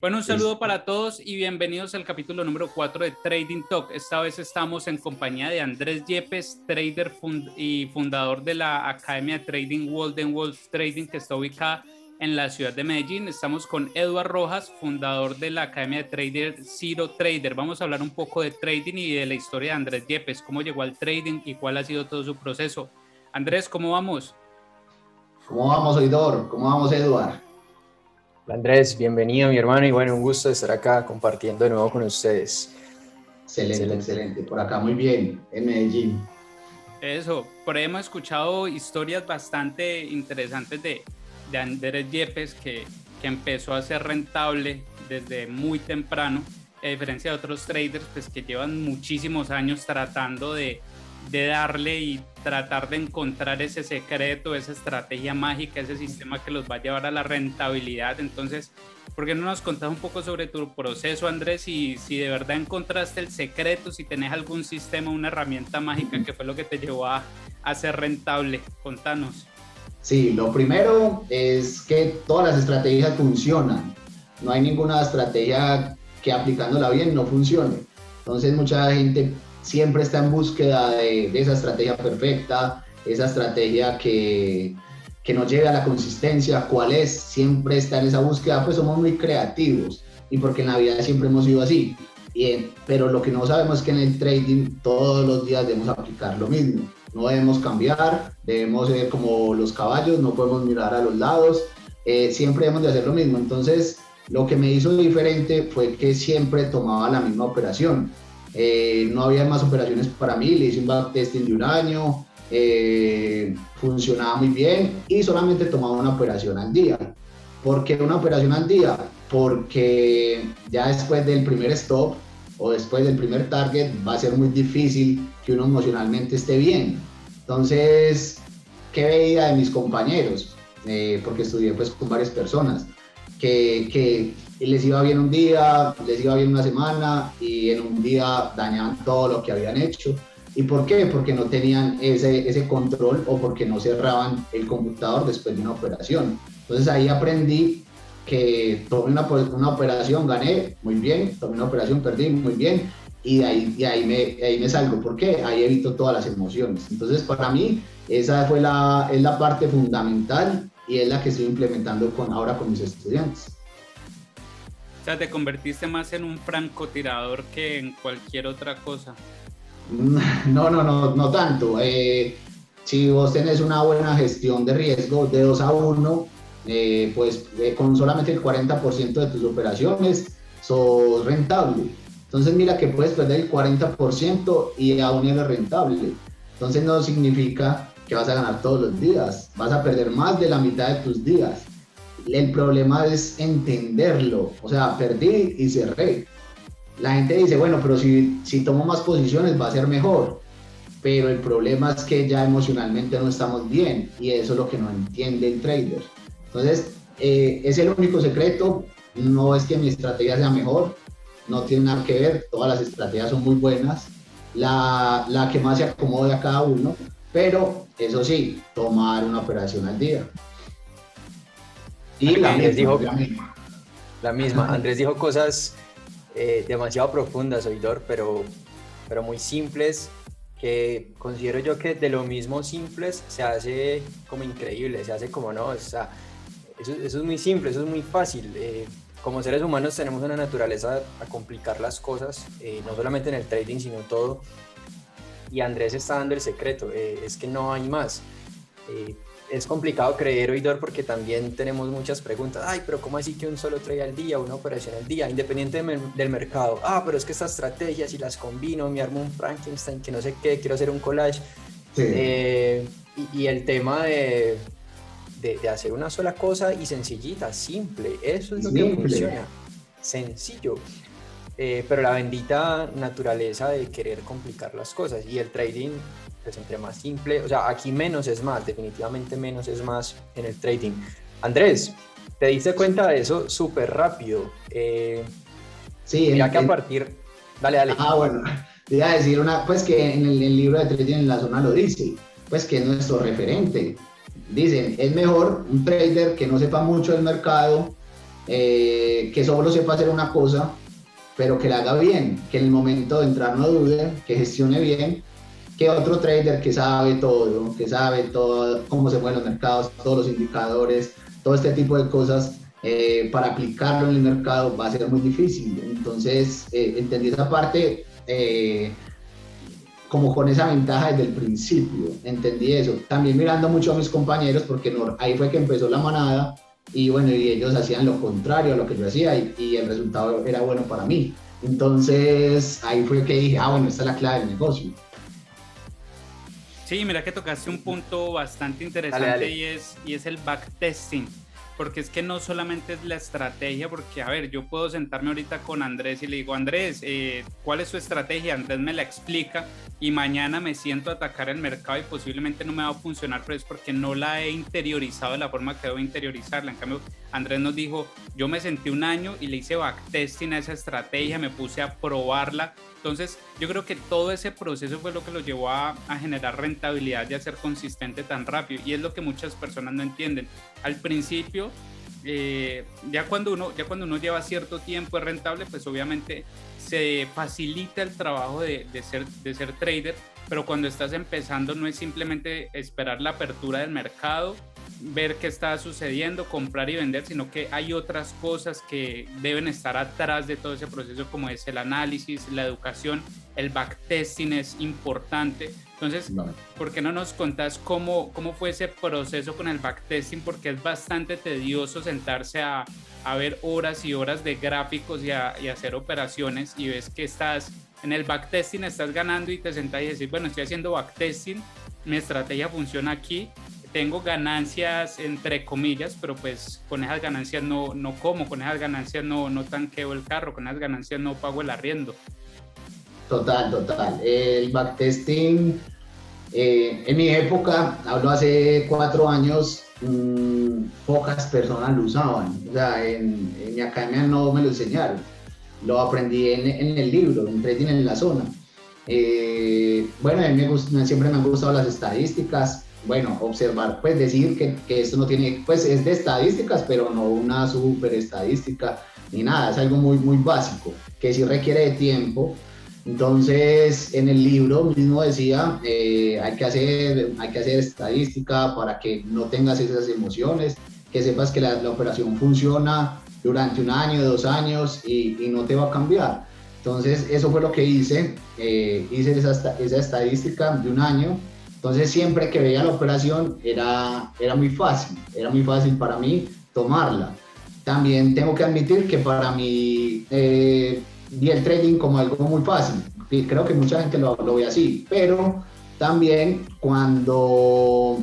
Bueno, un saludo para todos y bienvenidos al capítulo número 4 de Trading Talk. Esta vez estamos en compañía de Andrés Yepes, trader y fundador de la Academia de Trading Golden Wolf Trading, que está ubicada en la ciudad de Medellín. Estamos con Eduard Rojas, fundador de la Academia de Trader Zero Trader. Vamos a hablar un poco de trading y de la historia de Andrés Yepes, cómo llegó al trading y cuál ha sido todo su proceso. Andrés, ¿cómo vamos? ¿Cómo vamos, Oidor? ¿Cómo vamos, Eduard? Andrés, bienvenido mi hermano y bueno, un gusto estar acá compartiendo de nuevo con ustedes. Excelente, excelente, Por acá muy bien, en Medellín. Eso, por ahí hemos escuchado historias bastante interesantes de, de Andrés Yepes que, que empezó a ser rentable desde muy temprano, a diferencia de otros traders pues, que llevan muchísimos años tratando de, de darle y tratar de encontrar ese secreto, esa estrategia mágica, ese sistema que los va a llevar a la rentabilidad. Entonces, ¿por qué no nos contás un poco sobre tu proceso, Andrés? Y si de verdad encontraste el secreto, si tenés algún sistema, una herramienta mágica que fue lo que te llevó a, a ser rentable. Contanos. Sí, lo primero es que todas las estrategias funcionan. No hay ninguna estrategia que aplicándola bien no funcione. Entonces mucha gente siempre está en búsqueda de, esa estrategia perfecta, esa estrategia que, que nos lleve a la consistencia, cuál es, siempre está en esa búsqueda, pues somos muy creativos y porque en la vida siempre hemos sido así. Bien, pero lo que no sabemos es que en el trading todos los días debemos aplicar lo mismo. No debemos cambiar, debemos ser como los caballos, no podemos mirar a los lados, eh, siempre debemos de hacer lo mismo. Entonces, lo que me hizo diferente fue que siempre tomaba la misma operación. Eh, no había más operaciones para mí, le hice un backtesting de un año, eh, funcionaba muy bien y solamente tomaba una operación al día. ¿Por qué una operación al día? Porque ya después del primer stop o después del primer target va a ser muy difícil que uno emocionalmente esté bien. Entonces, ¿qué veía de mis compañeros? Eh, porque estudié pues con varias personas que, que les iba bien un día, les iba bien una semana y en un día dañaban todo lo que habían hecho. ¿Y por qué? Porque no tenían ese, ese control o porque no cerraban el computador después de una operación. Entonces ahí aprendí que tomé una, una operación, gané muy bien, tomé una operación, perdí muy bien y de ahí, y ahí, me, ahí me salgo. ¿Por qué? Ahí evito todas las emociones. Entonces para mí esa fue la, es la parte fundamental y es la que estoy implementando con, ahora con mis estudiantes. Te convertiste más en un francotirador que en cualquier otra cosa. No, no, no, no tanto. Eh, si vos tenés una buena gestión de riesgo de 2 a 1, eh, pues eh, con solamente el 40% de tus operaciones sos rentable. Entonces mira que puedes perder el 40% y aún eres rentable. Entonces no significa que vas a ganar todos los días, vas a perder más de la mitad de tus días. El problema es entenderlo, o sea, perdí y cerré. La gente dice, bueno, pero si, si tomo más posiciones va a ser mejor, pero el problema es que ya emocionalmente no estamos bien y eso es lo que no entiende el trader. Entonces, eh, es el único secreto, no es que mi estrategia sea mejor, no tiene nada que ver, todas las estrategias son muy buenas, la, la que más se acomode a cada uno, pero eso sí, tomar una operación al día. Y la Andrés misma, dijo, la misma. Andrés dijo cosas eh, demasiado profundas, oidor, pero, pero muy simples, que considero yo que de lo mismo simples se hace como increíble, se hace como no, o sea, eso, es muy simple, eso es muy fácil. Eh, como seres humanos tenemos una naturaleza a complicar las cosas, eh, no solamente en el trading, sino todo y Andrés está dando el secreto, eh, es que no hay más. Es complicado creer, oidor, porque también tenemos muchas preguntas. Ay, pero ¿cómo así que un solo trade al día, una operación al día, independiente del mercado? Ah, pero es que estas estrategias, si las combino, me armo un Frankenstein, que no sé qué, quiero hacer un collage. Eh, y, el tema de, de, hacer una sola cosa y sencillita, simple, eso es lo que funciona. Sencillo. Eh, pero la bendita naturaleza de querer complicar las cosas y el trading, pues entre más simple, o sea, aquí menos es más, definitivamente menos es más en el trading. Andrés, te diste cuenta de eso súper rápido. Eh, sí, ya que a partir... Dale, dale. Ah, bueno, te iba a decir una, pues que en el, libro de trading en la zona lo dice, pues que es nuestro referente. Dicen, es mejor un trader que no sepa mucho del mercado eh, que solo sepa hacer una cosa, pero que la haga bien, que en el momento de entrar no dude, que gestione bien, que otro trader que sabe todo, que sabe todo, cómo se mueven los mercados, todos los indicadores, todo este tipo de cosas, eh, para aplicarlo en el mercado va a ser muy difícil. Entonces, eh, entendí esa parte eh, como con esa ventaja desde el principio, entendí eso. También mirando mucho a mis compañeros, porque ahí fue que empezó la manada y bueno, y ellos hacían lo contrario a lo que yo hacía y, y el resultado era bueno para mí. Entonces, ahí fue que dije, ah, bueno, esta es la clave del negocio. Sí, mira que tocaste un punto bastante interesante Y, es, y es el backtesting porque es que no solamente es la estrategia, porque a ver, yo puedo sentarme ahorita con Andrés y le digo, Andrés, eh, ¿cuál es su estrategia? Andrés me la explica y mañana me siento a atacar el mercado y posiblemente no me va a funcionar, pero es porque no la he interiorizado de la forma que debo interiorizarla. En cambio, Andrés nos dijo, yo me sentí un año y le hice backtesting a esa estrategia, me puse a probarla. Entonces, yo creo que todo ese proceso fue lo que lo llevó a, a generar rentabilidad y a ser consistente tan rápido. Y es lo que muchas personas no entienden. Al principio, eh, ya, cuando uno, ya cuando uno lleva cierto tiempo es rentable, pues obviamente se facilita el trabajo de, de, ser, de ser trader, pero cuando estás empezando no es simplemente esperar la apertura del mercado ver qué está sucediendo, comprar y vender, sino que hay otras cosas que deben estar atrás de todo ese proceso, como es el análisis, la educación, el backtesting es importante. Entonces, ¿por qué no nos contás cómo, cómo fue ese proceso con el backtesting? Porque es bastante tedioso sentarse a, a ver horas y horas de gráficos y, a, y hacer operaciones y ves que estás en el backtesting, estás ganando y te sentás y decís, bueno, estoy haciendo backtesting, mi estrategia funciona aquí, tengo ganancias entre comillas, pero pues con esas ganancias no, no como, con esas ganancias no, no tanqueo el carro, con esas ganancias no pago el arriendo. Total, total. El backtesting, eh, en mi época, hablo hace cuatro años, mmm, pocas personas lo usaban. O sea, en, en, mi academia no me lo enseñaron. Lo aprendí en, en el libro, en Trading en la Zona. Eh, bueno, a mí me gusta, siempre me han gustado las estadísticas bueno, observar, pues decir que, que, esto no tiene, pues es de estadísticas, pero no una super estadística ni nada, es algo muy, muy básico, que sí requiere de tiempo. Entonces, en el libro mismo decía, eh, hay, que hacer, hay que hacer estadística para que no tengas esas emociones, que sepas que la, la operación funciona durante un año, dos años y, y, no te va a cambiar. Entonces, eso fue lo que hice, eh, hice esa, esa estadística de un año entonces siempre que veía la operación era, era muy fácil, era muy fácil para mí tomarla. También tengo que admitir que para mí eh, vi el trading como algo muy fácil. Y creo que mucha gente lo, ve así, pero también cuando,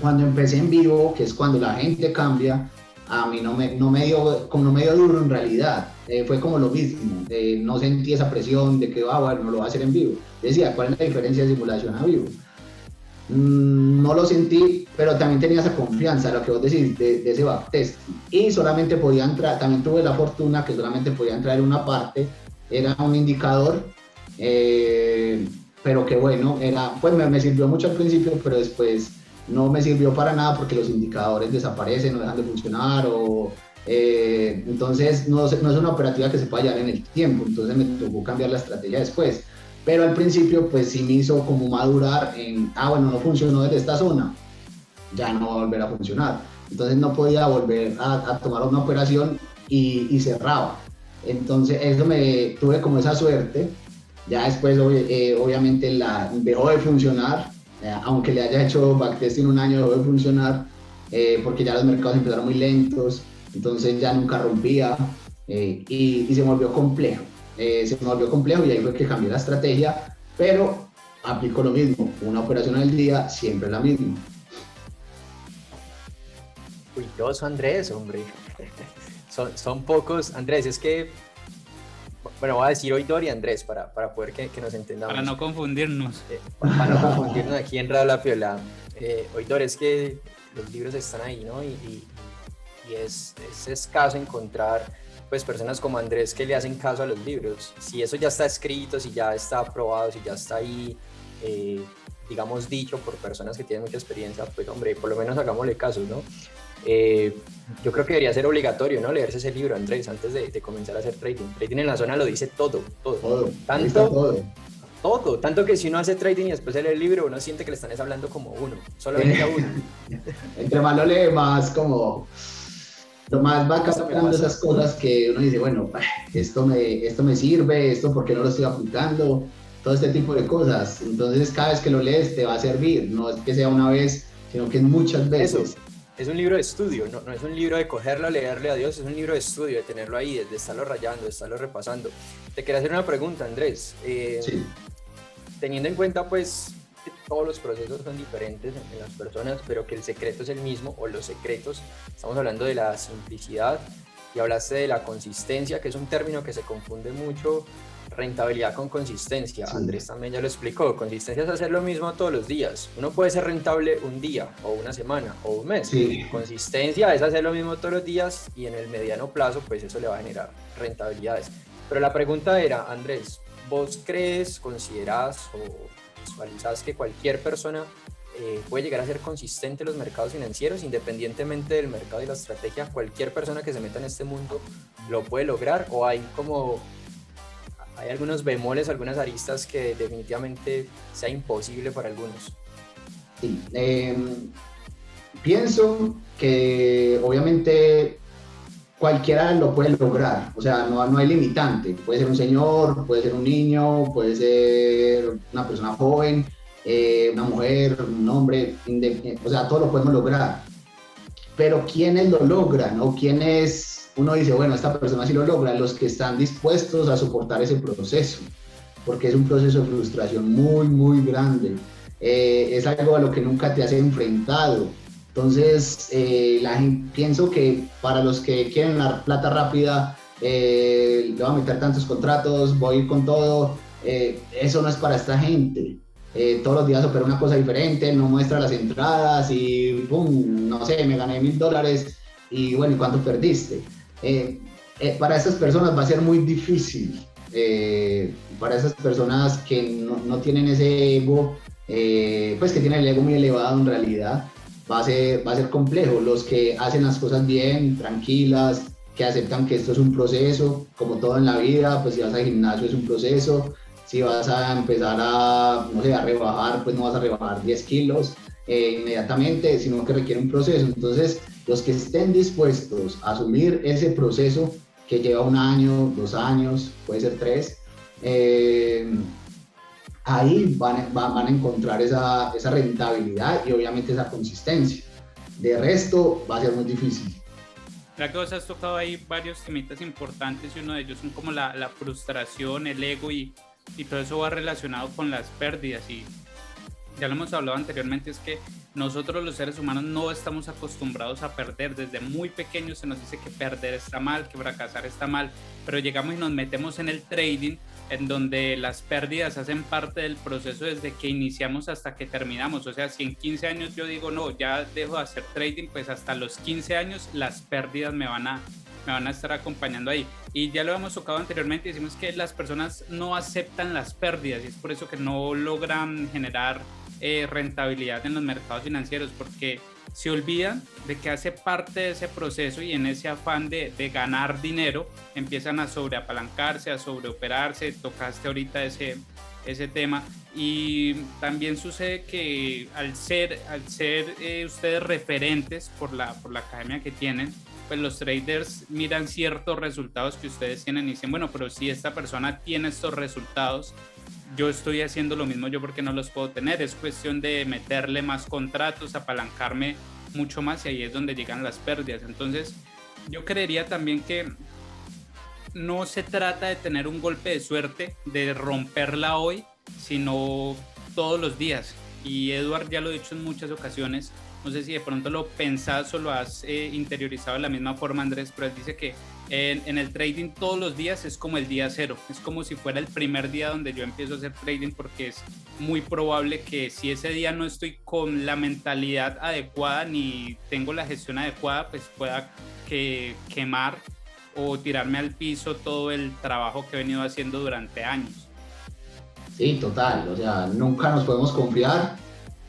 cuando empecé en vivo, que es cuando la gente cambia, a mí no me, no me, dio, como no me dio duro en realidad. Eh, fue como lo mismo, eh, no sentí esa presión de que, ah, bueno, no lo va a hacer en vivo. Decía, ¿cuál es la diferencia de simulación a vivo? Mm, no lo sentí, pero también tenía esa confianza, lo que vos decís, de, ese backtest. Y solamente podía entrar, también tuve la fortuna que solamente podía entrar en una parte, era un indicador, eh, pero que bueno, era, pues me, sirvió mucho al principio, pero después no me sirvió para nada porque los indicadores desaparecen, no dejan de funcionar o... Eh, entonces no, es una operativa que se pueda llevar en el tiempo, entonces me tocó cambiar la estrategia después pero al principio pues sí me hizo como madurar en, ah bueno, no funcionó desde esta zona, ya no va a volver a funcionar. Entonces no podía volver a, tomar una operación y, cerraba. Entonces eso me tuve como esa suerte. Ya después eh, obviamente la, dejó de funcionar, eh, aunque le haya hecho backtesting un año, dejó de funcionar eh, porque ya los mercados empezaron muy lentos, entonces ya nunca rompía y se volvió complejo. Eh, se me volvió complejo y ahí fue que cambié la estrategia, pero aplico lo mismo, una operación al día, siempre la misma. Cuidoso Andrés, hombre. Son, son pocos, Andrés, es que, bueno, voy a decir hoy Dori Andrés para, para poder que, que, nos entendamos. Para no confundirnos. Eh, para, no confundirnos aquí en Radio La Piola. Eh, Dori, es que los libros están ahí, ¿no? Y, y, y es, es escaso encontrar pues personas como Andrés que le hacen caso a los libros. Si eso ya está escrito, si ya está aprobado, si ya está ahí, eh, digamos, dicho por personas que tienen mucha experiencia, pues hombre, por lo menos hagámosle caso, ¿no? Eh, yo creo que debería ser obligatorio, ¿no? Leerse ese libro, Andrés, antes de, comenzar a hacer trading. Trading en la zona lo dice todo, todo. Todo. Tanto, todo. todo. Tanto que si uno hace trading y después lee el libro, uno siente que le están hablando como uno, solamente a uno. Entre más lo lee, más como lo más va captando esas cosas que uno dice, bueno, esto me, esto me sirve, esto porque no lo estoy aplicando, todo este tipo de cosas. Entonces cada vez que lo lees te va a servir, no es que sea una vez, sino que es muchas veces. Es un libro de estudio, no, no, es un libro de cogerlo, leerle a Dios, es un libro de estudio, de tenerlo ahí, de, estarlo rayando, de estarlo repasando. Te quería hacer una pregunta, Andrés. Eh, sí. Teniendo en cuenta, pues, todos los procesos son diferentes en, las personas, pero que el secreto es el mismo, o los secretos, estamos hablando de la simplicidad y hablaste de la consistencia, que es un término que se confunde mucho, rentabilidad con consistencia. Andrés también ya lo explicó, consistencia es hacer lo mismo todos los días. Uno puede ser rentable un día, o una semana, o un mes. Consistencia es hacer lo mismo todos los días y en el mediano plazo, pues eso le va a generar rentabilidades. Pero la pregunta era, Andrés, ¿vos crees, consideras o visualizas que cualquier persona eh, puede llegar a ser consistente en los mercados financieros, independientemente del mercado y la estrategia, cualquier persona que se meta en este mundo lo puede lograr o hay como hay algunos bemoles, algunas aristas que definitivamente sea imposible para algunos. Sí, em, pienso que obviamente cualquiera lo puede lograr, o sea, no, no hay limitante, puede ser un señor, puede ser un niño, puede ser una persona joven, eh, una mujer, un hombre, o sea, todo lo podemos lograr. Pero ¿quiénes lo logran o quiénes, uno dice, bueno, esta persona sí lo logra, los que están dispuestos a soportar ese proceso, porque es un proceso de frustración muy, muy grande. Eh, es algo a lo que nunca te has enfrentado entonces, eh, pienso que para los que quieren la plata rápida, eh, voy a meter tantos contratos, voy a ir con todo, eh, eso no es para esta gente. todos los días opera una cosa diferente, no muestra las entradas y ¡pum! No sé, me gané mil dólares y bueno, ¿y cuánto perdiste? para esas personas va a ser muy difícil. para esas personas que no tienen ese ego, pues que tienen el ego muy elevado en realidad, va a ser, va a ser complejo. Los que hacen las cosas bien, tranquilas, que aceptan que esto es un proceso, como todo en la vida, pues si vas al gimnasio es un proceso, si vas a empezar a, no sé, a rebajar, pues no vas a rebajar 10 kilos eh, inmediatamente, sino que requiere un proceso. Entonces, los que estén dispuestos a asumir ese proceso que lleva un año, dos años, puede ser tres, eh, ahí van, van, a encontrar esa, esa, rentabilidad y obviamente esa consistencia. De resto va a ser muy difícil. Creo que vos has tocado ahí varios temitas importantes y uno de ellos son como la, la frustración, el ego y, y, todo eso va relacionado con las pérdidas y ya lo hemos hablado anteriormente, es que nosotros los seres humanos no estamos acostumbrados a perder. Desde muy pequeños se nos dice que perder está mal, que fracasar está mal, pero llegamos y nos metemos en el trading en donde las pérdidas hacen parte del proceso desde que iniciamos hasta que terminamos. O sea, si en 15 años yo digo, no, ya dejo de hacer trading, pues hasta los 15 años las pérdidas me van a, me van a estar acompañando ahí. Y ya lo hemos tocado anteriormente, decimos que las personas no aceptan las pérdidas y es por eso que no logran generar eh, rentabilidad en los mercados financieros, porque se olvidan de que hace parte de ese proceso y en ese afán de, de ganar dinero empiezan a sobreapalancarse, a sobreoperarse, tocaste ahorita ese, ese tema. Y también sucede que al ser, al ser eh, ustedes referentes por la, por la academia que tienen, pues los traders miran ciertos resultados que ustedes tienen y dicen, bueno, pero si esta persona tiene estos resultados, yo estoy haciendo lo mismo yo porque no los puedo tener. Es cuestión de meterle más contratos, apalancarme mucho más y ahí es donde llegan las pérdidas. Entonces, yo creería también que no se trata de tener un golpe de suerte, de romperla hoy, sino todos los días. Y Edward ya lo ha dicho en muchas ocasiones, no sé si de pronto lo pensás o lo has eh, interiorizado de la misma forma, Andrés, pero él dice que en, el trading todos los días es como el día cero, es como si fuera el primer día donde yo empiezo a hacer trading porque es muy probable que si ese día no estoy con la mentalidad adecuada ni tengo la gestión adecuada, pues pueda que, quemar o tirarme al piso todo el trabajo que he venido haciendo durante años. Sí, total, o sea, nunca nos podemos confiar.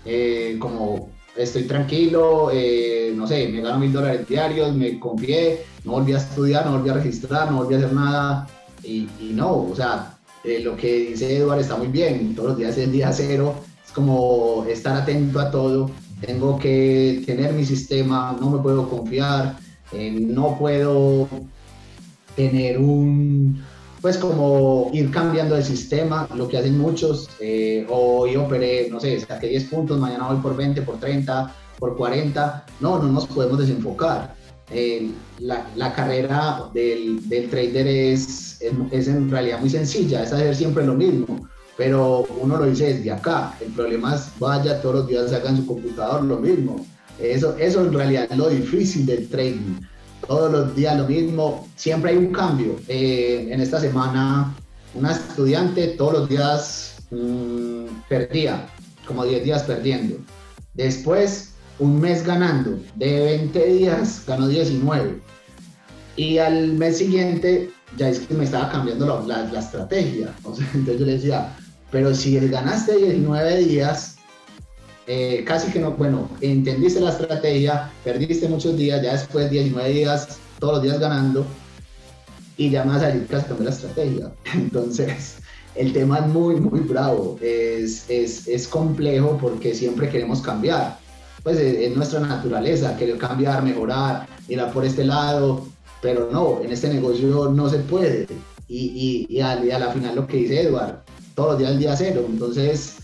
Eh, como estoy tranquilo, eh, no sé, me gano mil dólares diarios, me confié, no volví a estudiar, no volví a registrar, no volví a hacer nada. Y, no, o sea, eh, lo que dice Eduardo está muy bien, todos los días es el día cero, es como estar atento a todo, tengo que tener mi sistema, no me puedo confiar, eh, no puedo tener un, pues como ir cambiando de sistema, lo que hacen muchos, eh, hoy operé, no sé, saqué 10 puntos, mañana voy por 20, por 30, por 40, no, no nos podemos desenfocar. Eh, la, la, carrera del, del trader es, es, en realidad muy sencilla, es hacer siempre lo mismo, pero uno lo dice desde acá, el problema es vaya todos los días sacan su computador lo mismo, eso, eso en realidad es lo difícil del trading todos los días lo mismo, siempre hay un cambio. Eh, en esta semana, una estudiante todos los días mmm, perdía, como 10 días perdiendo. Después, un mes ganando, de 20 días ganó 19. Y al mes siguiente, ya es que me estaba cambiando la, la, estrategia. entonces yo le decía, pero si ganaste 19 días, eh, casi que no, bueno, entendiste la estrategia, perdiste muchos días, ya después 19 días, todos los días ganando, y ya más salir casi cambiar la estrategia. Entonces, el tema es muy, muy bravo, es, es, es complejo porque siempre queremos cambiar. Pues es, nuestra naturaleza, querer cambiar, mejorar, ir a por este lado, pero no, en este negocio no se puede. Y, y, y, final lo que dice Edward, todos los días el día cero. Entonces,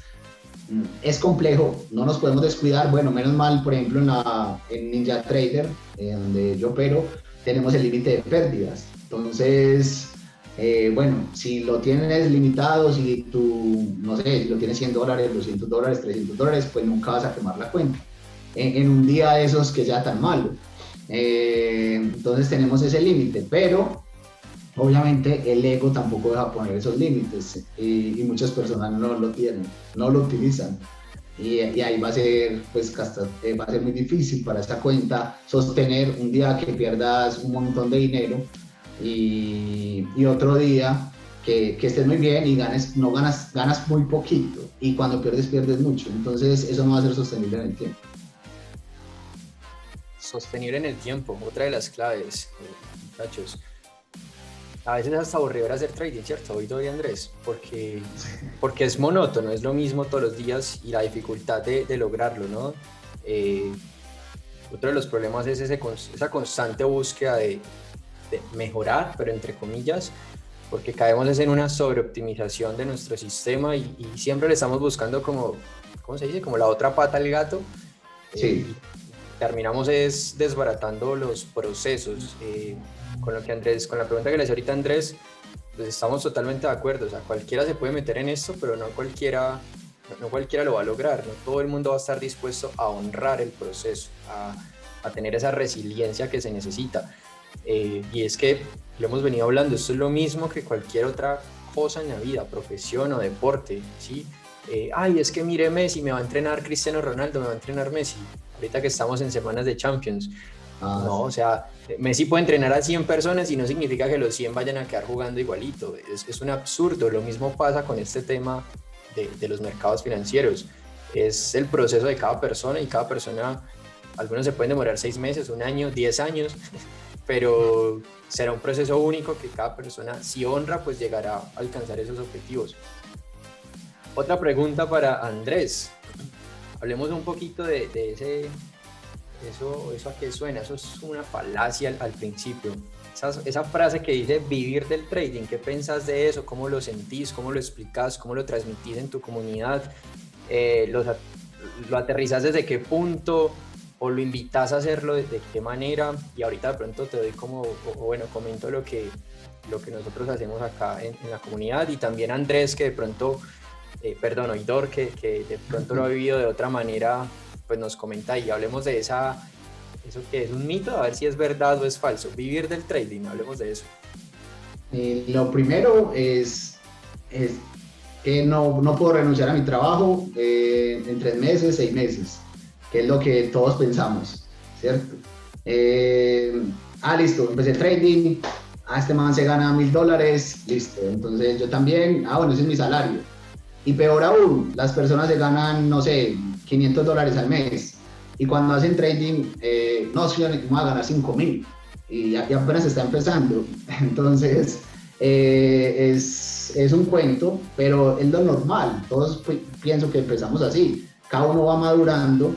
es complejo, no nos podemos descuidar. Bueno, menos mal, por ejemplo, en, la, en Ninja Trader, eh, donde yo opero, tenemos el límite de pérdidas. Entonces, eh, bueno, si lo tienes limitado, si tú, no sé, si lo tienes 100 dólares, 200 dólares, 300 dólares, pues nunca vas a quemar la cuenta. En, un día de esos que sea tan malo. Eh, entonces tenemos ese límite, pero Obviamente el ego tampoco deja poner esos límites y, muchas personas no lo tienen, no lo utilizan. Y, ahí va a ser, pues, eh, va a ser muy difícil para esta cuenta sostener un día que pierdas un montón de dinero y, y otro día que, que, estés muy bien y ganes, no ganas, ganas muy poquito y cuando pierdes pierdes mucho. Entonces eso no va a ser sostenible en el tiempo. Sostenible en el tiempo, otra de las claves, eh, muchachos a veces es hasta aburrido hacer trading, ¿cierto? Hoy doy Andrés, porque, porque es monótono, es lo mismo todos los días y la dificultad de, de lograrlo, ¿no? Eh, otro de los problemas es ese, esa constante búsqueda de, de, mejorar, pero entre comillas, porque caemos en una sobreoptimización de nuestro sistema y, y, siempre le estamos buscando como, ¿cómo se dice? Como la otra pata al gato. Sí. Eh, terminamos es desbaratando los procesos. Eh, con lo que Andrés, con la pregunta que le hice ahorita Andrés, pues estamos totalmente de acuerdo. O sea, cualquiera se puede meter en esto, pero no cualquiera, no cualquiera lo va a lograr. No todo el mundo va a estar dispuesto a honrar el proceso, a, a tener esa resiliencia que se necesita. Eh, y es que lo hemos venido hablando, esto es lo mismo que cualquier otra cosa en la vida, profesión o deporte, ¿sí? Eh, ay, es que mire Messi, me va a entrenar Cristiano Ronaldo, me va a entrenar Messi, ahorita que estamos en semanas de Champions. Ah, no, o sea, Messi puede entrenar a 100 personas y no significa que los 100 vayan a quedar jugando igualito. Es, es un absurdo. Lo mismo pasa con este tema de, de, los mercados financieros. Es el proceso de cada persona y cada persona, algunos se pueden demorar 6 meses, un año, 10 años, pero será un proceso único que cada persona, si honra, pues llegará a alcanzar esos objetivos. Otra pregunta para Andrés. Hablemos un poquito de, de ese eso, ¿Eso a qué suena? Eso es una falacia al, principio. Esa, esa, frase que dice vivir del trading, ¿qué pensás de eso? ¿Cómo lo sentís? ¿Cómo lo explicás? ¿Cómo lo transmitís en tu comunidad? Eh, lo, ¿Lo aterrizás desde qué punto? ¿O lo invitas a hacerlo de, qué manera? Y ahorita de pronto te doy como, o, bueno, comento lo que, lo que nosotros hacemos acá en, en la comunidad y también Andrés que de pronto, eh, perdón, Oidor que, que de pronto lo ha vivido de otra manera pues nos comenta y hablemos de esa, eso que es un mito, a ver si es verdad o es falso. Vivir del trading, hablemos de eso. Eh, lo primero es, es que no, no, puedo renunciar a mi trabajo eh, en tres meses, seis meses, que es lo que todos pensamos, ¿cierto? Eh, ah, listo, empecé trading, ah, este man se gana mil dólares, listo, entonces yo también, ah, bueno, ese es mi salario. Y peor aún, las personas se ganan, no sé, 500 dólares al mes. y cuando hacen trading, eh, no, yo voy a ganar 5 mil y apenas está empezando. Entonces, eh, es, es, un cuento, pero es lo normal. Todos pienso que empezamos así. Cada uno va madurando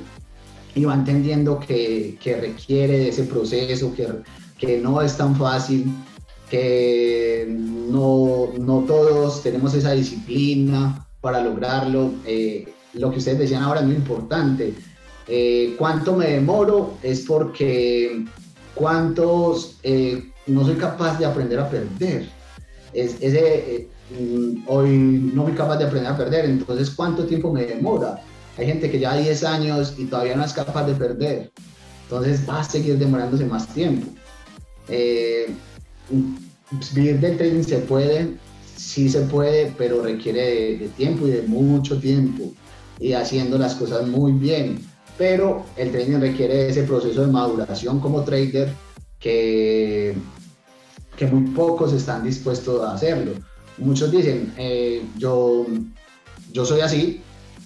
y va entendiendo que, que requiere de ese proceso, que, que no es tan fácil, que no, no todos tenemos esa disciplina para lograrlo. Eh, lo que ustedes decían ahora es muy importante. Eh, ¿Cuánto me demoro? Es porque cuántos eh, no soy capaz de aprender a perder. Es, ese, mm, hoy no soy capaz de aprender a perder, entonces ¿cuánto tiempo me demora? Hay gente que ya 10 años y todavía no es capaz de perder, entonces va a seguir demorándose más tiempo. Vivir del trading se puede, sí se puede, pero requiere de, tiempo y de mucho tiempo y haciendo las cosas muy bien. Pero el trading requiere ese proceso de maduración como trader que, que muy pocos están dispuestos a hacerlo. Muchos dicen, eh, yo, yo soy así,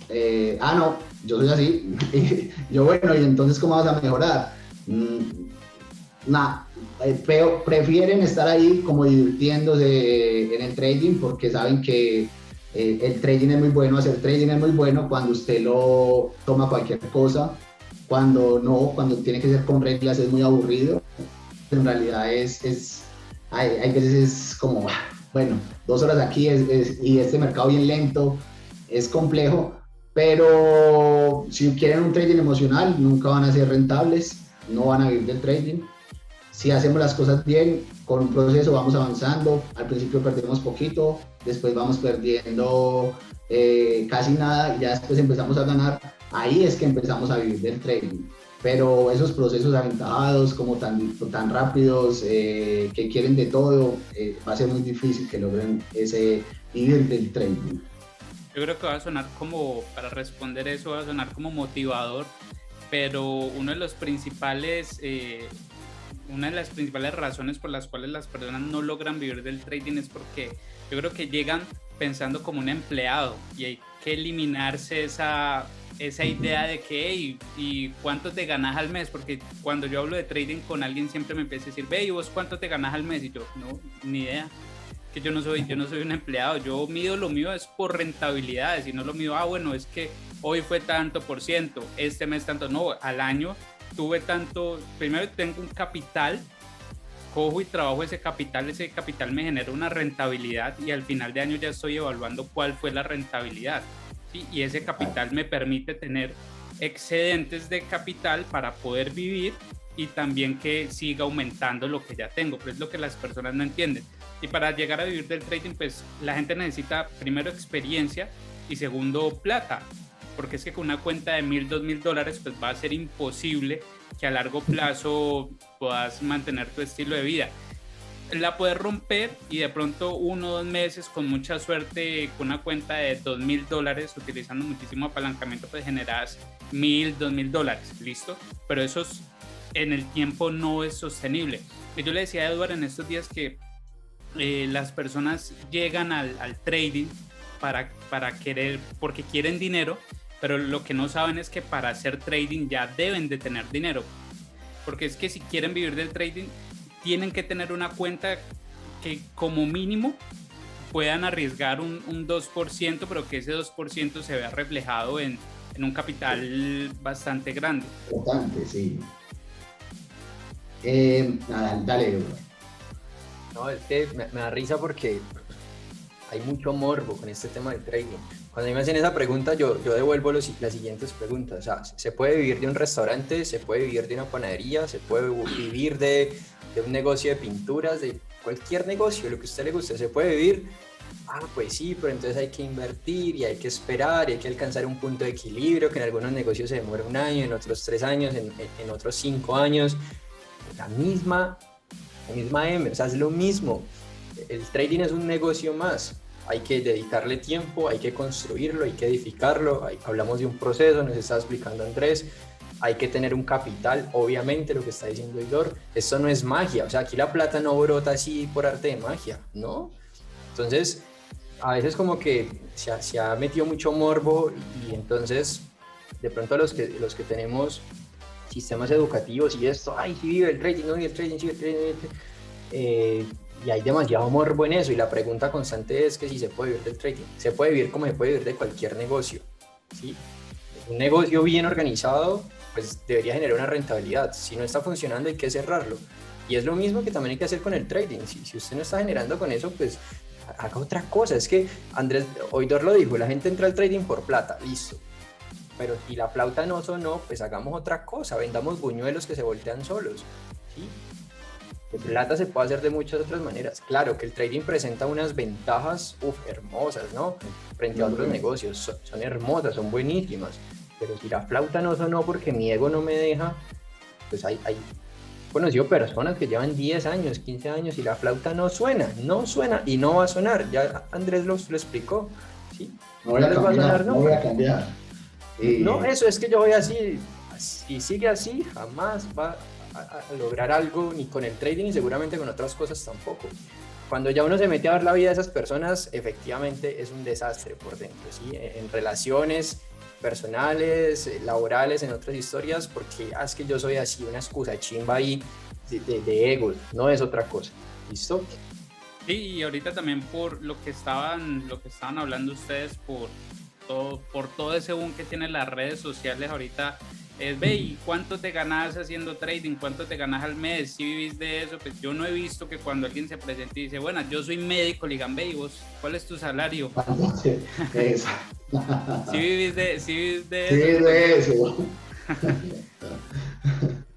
eh, ah, no, yo soy así, yo bueno, y entonces ¿cómo vas a mejorar? Mm, nada, eh, prefieren estar ahí como divirtiéndose en el trading porque saben que eh, el trading es muy bueno, hacer trading es muy bueno cuando usted lo toma cualquier cosa, cuando no, cuando tiene que ser con reglas es muy aburrido. En realidad es, es hay, hay veces es como, bueno, dos horas aquí y este mercado bien lento, es complejo, pero si quieren un trading emocional nunca van a ser rentables, no van a vivir del trading. Si hacemos las cosas bien, con un proceso vamos avanzando. Al principio perdemos poquito, después vamos perdiendo eh, casi nada y ya después empezamos a ganar. Ahí es que empezamos a vivir del trading. Pero esos procesos aventajados, como tan, tan rápidos, eh, que quieren de todo, eh, va a ser muy difícil que logren ese vivir del trading. Yo creo que va a sonar como, para responder eso, va a sonar como motivador, pero uno de los principales una de las principales razones por las cuales las personas no logran vivir del trading es porque yo creo que llegan pensando como un empleado y hay que eliminarse esa, esa idea de que, ¿y cuánto te ganas al mes? Porque cuando yo hablo de trading con alguien siempre me empieza a decir, ve, ¿y vos cuánto te ganas al mes? Y yo, no, ni idea. Que yo no soy, yo no soy un empleado, yo mido lo mío es por rentabilidades y no lo mío, ah, bueno, es que hoy fue tanto por ciento, este mes tanto, no, al año tuve tanto, primero tengo un capital, cojo y trabajo ese capital, ese capital me genera una rentabilidad y al final de año ya estoy evaluando cuál fue la rentabilidad. Y ese capital me permite tener excedentes de capital para poder vivir y también que siga aumentando lo que ya tengo, pero es lo que las personas no entienden. Y para llegar a vivir del trading, pues la gente necesita primero experiencia y segundo plata porque es que con una cuenta de mil, dos mil dólares, pues va a ser imposible que a largo plazo puedas mantener tu estilo de vida. La puedes romper y de pronto uno o dos meses, con mucha suerte, con una cuenta de dos mil dólares, utilizando muchísimo apalancamiento, pues generas mil, dos mil dólares, ¿listo? Pero eso en el tiempo no es sostenible. Y yo le decía a Edward en estos días que eh, las personas llegan al, al trading para, para querer, porque quieren dinero, pero lo que no saben es que para hacer trading ya deben de tener dinero. Porque es que si quieren vivir del trading, tienen que tener una cuenta que como mínimo puedan arriesgar un, un 2%, pero que ese 2% se vea reflejado en, en, un capital bastante grande. Bastante, sí. Eh, dale. No, es que me, me da risa porque hay mucho morbo con este tema del trading. Cuando me hacen esa pregunta, yo, yo devuelvo los, las siguientes preguntas. O sea, ¿se puede vivir de un restaurante? ¿Se puede vivir de una panadería? ¿Se puede vivir de, de un negocio de pinturas? De cualquier negocio, lo que a usted le guste, ¿se puede vivir? Ah, pues sí, pero entonces hay que invertir y hay que esperar y hay que alcanzar un punto de equilibrio que en algunos negocios se demora un año, en otros tres años, en, en otros cinco años. La misma, la misma M, o sea, es lo mismo. El trading es un negocio más hay que dedicarle tiempo, hay que construirlo, hay que edificarlo. hablamos de un proceso, nos está explicando Andrés. Hay que tener un capital, obviamente, lo que está diciendo Igor. Esto no es magia, o sea, aquí la plata no brota así por arte de magia, ¿no? Entonces, a veces como que se ha, metido mucho morbo y entonces de pronto los que, los que tenemos sistemas educativos y esto, ay, si vive el trading, no el trading, sí el trading, eh, y hay demasiado morbo en eso y la pregunta constante es que si se puede vivir del trading, se puede vivir como se puede vivir de cualquier negocio, ¿sí? Un negocio bien organizado pues debería generar una rentabilidad, si no está funcionando hay que cerrarlo y es lo mismo que también hay que hacer con el trading, si, si usted no está generando con eso pues haga otra cosa, es que Andrés Oidor lo dijo, la gente entra al trading por plata, listo, pero si la flauta no sonó, pues hagamos otra cosa, vendamos buñuelos que se voltean solos. ¿sí? Plata se puede hacer de muchas otras maneras. Claro que el trading presenta unas ventajas uf, hermosas, ¿no? Frente a otros negocios. Son, hermosas, son buenísimas. Pero si la flauta no sonó porque mi ego no me deja, pues hay, hay conocido personas que llevan 10 años, 15 años y la flauta no suena, no suena y no va a sonar. Ya Andrés lo, lo explicó. ¿sí? No voy a, cambiar, va a sonar, ¿no? voy a cambiar. No, eso es que yo voy así. Si sigue así, jamás va a, lograr algo ni con el trading y seguramente con otras cosas tampoco. Cuando ya uno se mete a ver la vida de esas personas, efectivamente es un desastre por dentro, ¿sí? En relaciones personales, laborales, en otras historias, porque ah, es que yo soy así, una excusa chimba ahí de, de, ego, no es otra cosa. ¿Listo? Sí, y ahorita también por lo que estaban, lo que estaban hablando ustedes, por todo, por todo ese boom que tienen las redes sociales ahorita, es, ve, ¿y cuánto te ganas haciendo trading? ¿Cuánto te ganas al mes? Si vivís de eso, pues yo no he visto que cuando alguien se presente y dice, bueno, yo soy médico, le digan, ve, ¿y vos cuál es tu salario? Sí, si vivís de, si vivís de sí, eso. de eso.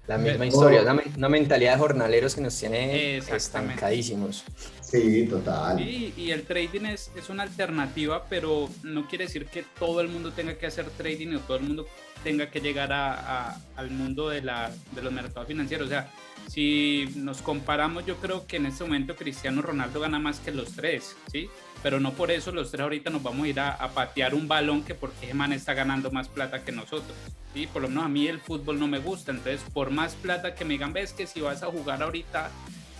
La misma historia, una, una, mentalidad de jornaleros que nos tiene estancadísimos. Sí, total. Y, y el trading es, es, una alternativa, pero no quiere decir que todo el mundo tenga que hacer trading o todo el mundo tenga que llegar a, al mundo de, la, de los mercados financieros. O sea, si nos comparamos, yo creo que en este momento Cristiano Ronaldo gana más que los tres, ¿sí? Pero no por eso los tres ahorita nos vamos a ir a, a patear un balón que porque ese man está ganando más plata que nosotros, ¿sí? Por lo menos a mí el fútbol no me gusta, entonces por más plata que me digan, ves que si vas a jugar ahorita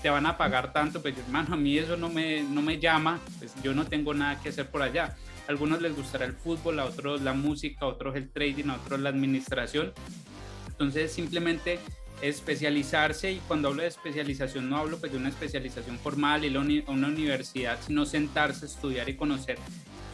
te van a pagar tanto, pues hermano, a mí eso no me, no me llama, pues yo no tengo nada que hacer por allá. A algunos les gustará el fútbol, a otros la música, a otros el trading, a otros la administración. Entonces simplemente especializarse y cuando hablo de especialización no hablo pues de una especialización formal y una universidad, sino sentarse, estudiar y conocer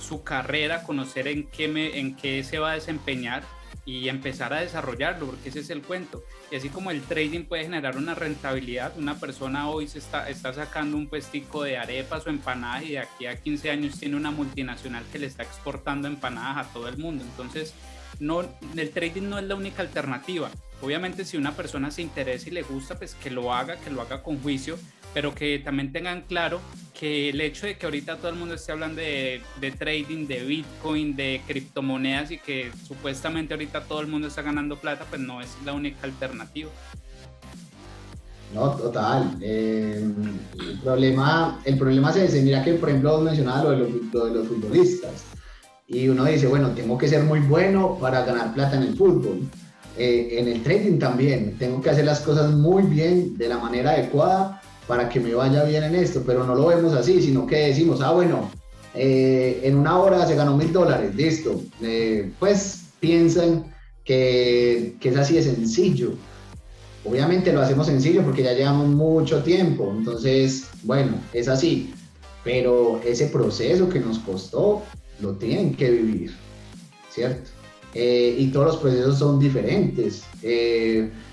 su carrera, conocer en qué, en qué se va a desempeñar y empezar a desarrollarlo, porque ese es el cuento. Y así como el trading puede generar una rentabilidad, una persona hoy se está, está sacando un puestico de arepas o empanadas y de aquí a 15 años tiene una multinacional que le está exportando empanadas a todo el mundo. Entonces, no, el trading no es la única alternativa. Obviamente si una persona se interesa y le gusta, pues que lo haga, que lo haga con juicio, pero que también tengan claro que el hecho de que ahorita todo el mundo esté hablando de, trading, de Bitcoin, de criptomonedas y que supuestamente ahorita todo el mundo está ganando plata, pues no es la única alternativa. No, total. Eh, el, problema, el problema es ese. Mira que, por ejemplo, mencionaba lo de, los, de los futbolistas. Y uno dice, bueno, tengo que ser muy bueno para ganar plata en el fútbol. Eh, en el trading también. Tengo que hacer las cosas muy bien, de la manera adecuada para que me vaya bien en esto, pero no lo vemos así, sino que decimos, ah, bueno, eh, en una hora se ganó mil dólares, listo. Eh, pues piensan que, que es así de sencillo. Obviamente lo hacemos sencillo porque ya llevamos mucho tiempo, entonces, bueno, es así. Pero ese proceso que nos costó, lo tienen que vivir, ¿cierto? Eh, y todos los procesos son diferentes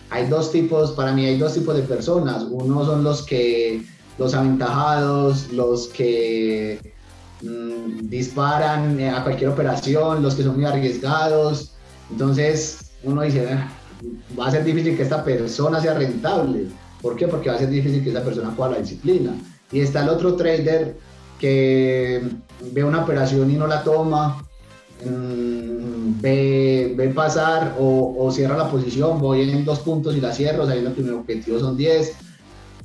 hay dos tipos, para mí hay dos tipos de personas. Uno son los que, los aventajados, los que mm, disparan a cualquier operación, los que son muy arriesgados. Entonces uno dice, ah, va a ser difícil que esta persona sea rentable. ¿Por qué? Porque va a ser difícil que esta persona pueda la disciplina. Y está el otro trader que ve una operación y no la toma, Mm, ve, pasar o, cierra la posición, voy en dos puntos y la cierro, sabiendo que mi objetivo son 10.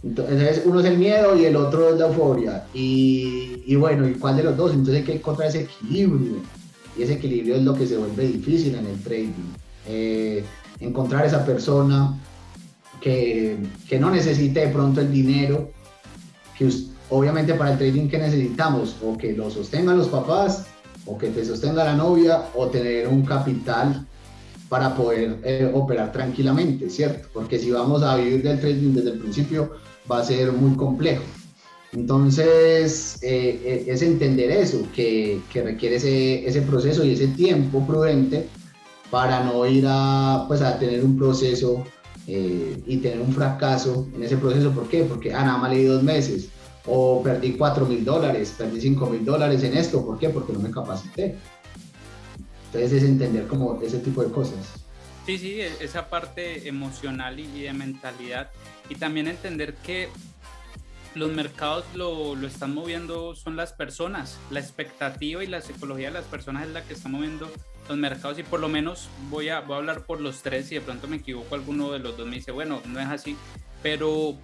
Entonces, uno es el miedo y el otro es la euforia. Y, bueno, ¿y cuál de los dos? Entonces hay que encontrar ese equilibrio. Y ese equilibrio es lo que se vuelve difícil en el trading. Eh, encontrar esa persona que, que, no necesite de pronto el dinero, que obviamente para el trading que necesitamos, o que lo sostengan los papás, o que te sostenga la novia o tener un capital para poder eh, operar tranquilamente, ¿cierto? Porque si vamos a vivir del trading desde el principio, va a ser muy complejo. Entonces, eh, eh, es entender eso, que, requiere ese, ese, proceso y ese tiempo prudente para no ir a, pues, a tener un proceso y tener un fracaso en ese proceso. ¿Por qué? Porque, ah, nada más leí dos meses, o perdí 4 mil dólares, perdí 5 mil dólares en esto. ¿Por qué? Porque no me capacité. Entonces es entender como ese tipo de cosas. Sí, sí, e, esa parte emocional y de mentalidad. Y también entender que los mercados lo, lo, están moviendo son las personas. La expectativa y la psicología de las personas es la que está moviendo los mercados. Y por lo menos voy a, voy a hablar por los tres. Y de pronto me equivoco, alguno de los dos me dice, bueno, no es así. Pero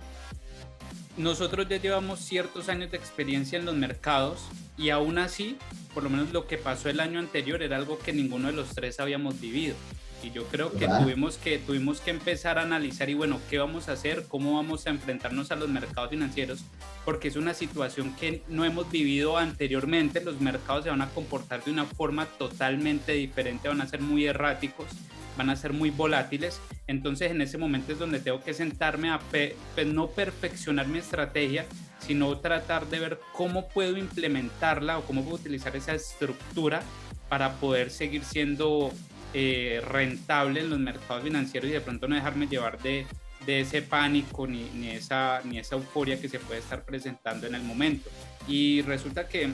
nosotros ya llevamos ciertos años de experiencia en los mercados y aún así, por lo menos lo que pasó el año anterior era algo que ninguno de los tres habíamos vivido. Y yo creo que tuvimos que, tuvimos que empezar a analizar y bueno, ¿qué vamos a hacer? ¿Cómo vamos a enfrentarnos a los mercados financieros? Porque es una situación que no hemos vivido anteriormente. Los mercados se van a comportar de una forma totalmente diferente, van a ser muy erráticos van a ser muy volátiles. Entonces en ese momento es donde tengo que sentarme a pues, no perfeccionar mi estrategia, sino tratar de ver cómo puedo implementarla o cómo puedo utilizar esa estructura para poder seguir siendo eh, rentable en los mercados financieros y de pronto no dejarme llevar de, de ese pánico ni, ni, esa, ni esa euforia que se puede estar presentando en el momento. Y resulta que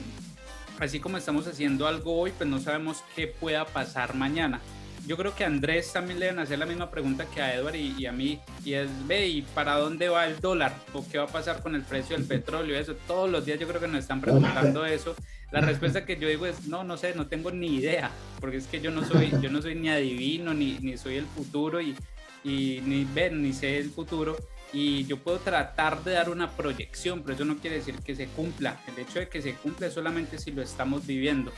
así como estamos haciendo algo hoy, pues no sabemos qué pueda pasar mañana yo creo que a Andrés también le deben hacer la misma pregunta que a Edward y, a mí, y es, ve, ¿y para dónde va el dólar? ¿O qué va a pasar con el precio del petróleo? Eso, todos los días yo creo que nos están preguntando eso. La respuesta que yo digo es, no, no sé, no tengo ni idea, porque es que yo no soy, yo no soy ni adivino, ni, ni soy el futuro, y, y ni ven, ni sé el futuro y yo puedo tratar de dar una proyección, pero eso no quiere decir que se cumpla. El hecho de que se cumpla es solamente si lo estamos viviendo.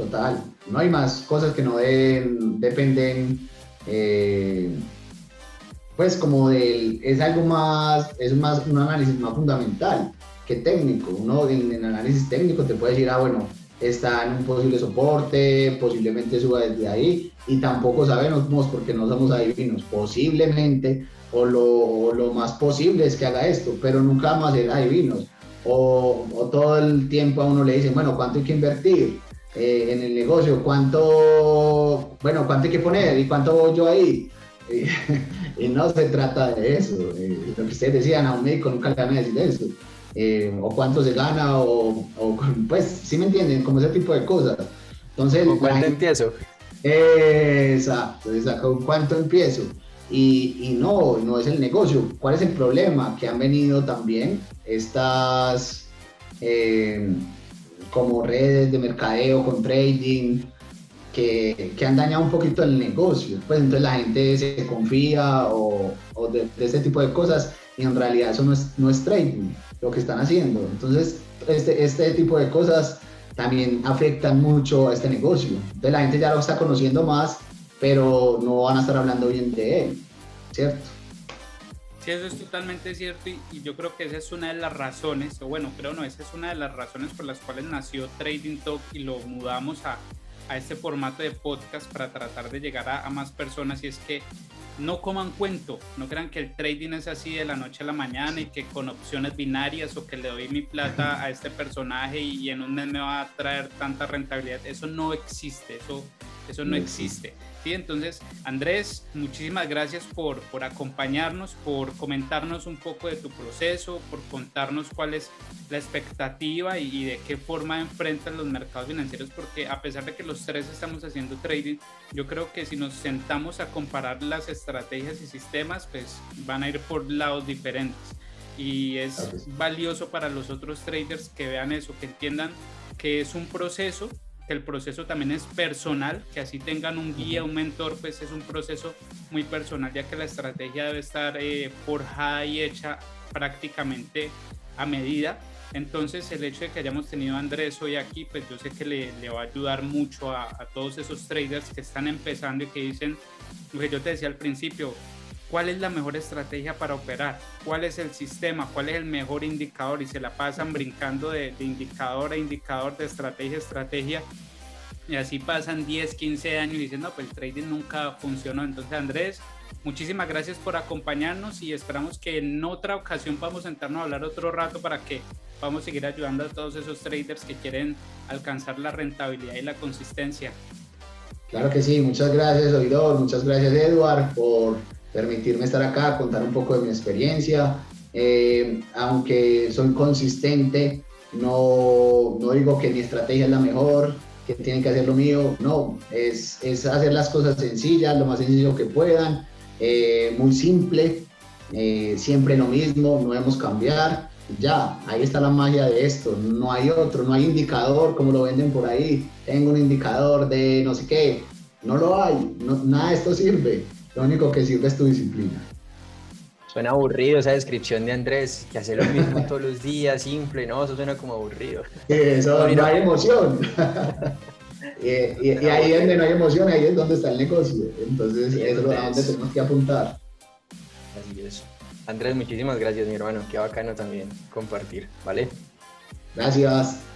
Total, no hay más cosas que no dependen, eh, pues como del, es algo más, es más un análisis más fundamental que técnico. Uno en, el análisis técnico te puede decir, ah, bueno, está en un posible soporte, posiblemente suba desde ahí, y tampoco sabemos porque no somos adivinos, posiblemente, o lo, lo, más posible es que haga esto, pero nunca vamos a ser adivinos. O, o todo el tiempo a uno le dicen, bueno, ¿cuánto hay que invertir? Eh, en el negocio, cuánto, bueno, cuánto hay que poner y cuánto voy yo ahí. y no se trata de eso. Eh, lo que ustedes decían, a un médico nunca le van a decir eso. Eh, o cuánto se gana, o, pues, si me entienden, como ese tipo de cosas. Entonces, ¿cuánto empiezo? Exacto, exacto, ¿cuánto empiezo? Y, y, no, no es el negocio. ¿Cuál es el problema? Que han venido también estas como redes de mercadeo con trading que, que, han dañado un poquito el negocio. Pues entonces la gente se confía o, o de, ese tipo de cosas y en realidad eso no es, no es trading lo que están haciendo. Entonces este, este tipo de cosas también afectan mucho a este negocio. Entonces la gente ya lo está conociendo más, pero no van a estar hablando bien de él, ¿cierto? Sí, eso es totalmente cierto y, yo creo que esa es una de las razones, o bueno, creo no, esa es una de las razones por las cuales nació Trading Talk y lo mudamos a, a este formato de podcast para tratar de llegar a, más personas y es que no coman cuento, no crean que el trading es así de la noche a la mañana y que con opciones binarias o que le doy mi plata a este personaje y, en un mes me va a traer tanta rentabilidad, eso no existe, eso, eso no existe. ¿sí? Entonces, Andrés, muchísimas gracias por, por acompañarnos, por comentarnos un poco de tu proceso, por contarnos cuál es la expectativa y, de qué forma enfrentan los mercados financieros, porque a pesar de que los tres estamos haciendo trading, yo creo que si nos sentamos a comparar las estrategias y sistemas, pues van a ir por lados diferentes. Y es valioso para los otros traders que vean eso, que entiendan que es un proceso el proceso también es personal, que así tengan un guía, un mentor, pues es un proceso muy personal, ya que la estrategia debe estar eh, forjada y hecha prácticamente a medida. Entonces el hecho de que hayamos tenido a Andrés hoy aquí, pues yo sé que le, le va a ayudar mucho a, a, todos esos traders que están empezando y que dicen, lo que yo te decía al principio, cuál es la mejor estrategia para operar, cuál es el sistema, cuál es el mejor indicador y se la pasan brincando de, indicador a indicador, de estrategia a estrategia. y así pasan 10, 15 años y dicen, no, pues el trading nunca funcionó. Entonces, Andrés, muchísimas gracias por acompañarnos y esperamos que en otra ocasión podamos sentarnos a hablar otro rato para que podamos seguir ayudando a todos esos traders que quieren alcanzar la rentabilidad y la consistencia. Claro que sí, muchas gracias, Oidor, muchas gracias, Edward, por permitirme estar acá, contar un poco de mi experiencia. Eh, aunque soy consistente, no, no digo que mi estrategia es la mejor, que tienen que hacer lo mío, no, es, es hacer las cosas sencillas, lo más sencillo que puedan, eh, muy simple, eh, siempre lo mismo, no debemos cambiar, ya, ahí está la magia de esto, no hay otro, no hay indicador como lo venden por ahí, tengo un indicador de no sé qué, no lo hay, nada de esto sirve, lo único que sirve es tu disciplina. Suena aburrido esa descripción de Andrés, que hace lo mismo todos los días, simple, ¿no? Eso suena como aburrido. Eso, no, hay emoción. y, ahí donde no hay emoción, ahí es donde está el negocio. Entonces, eso es a donde tenemos que apuntar. Así es. Andrés, muchísimas gracias, mi hermano. Qué bacano también compartir, ¿vale? Gracias.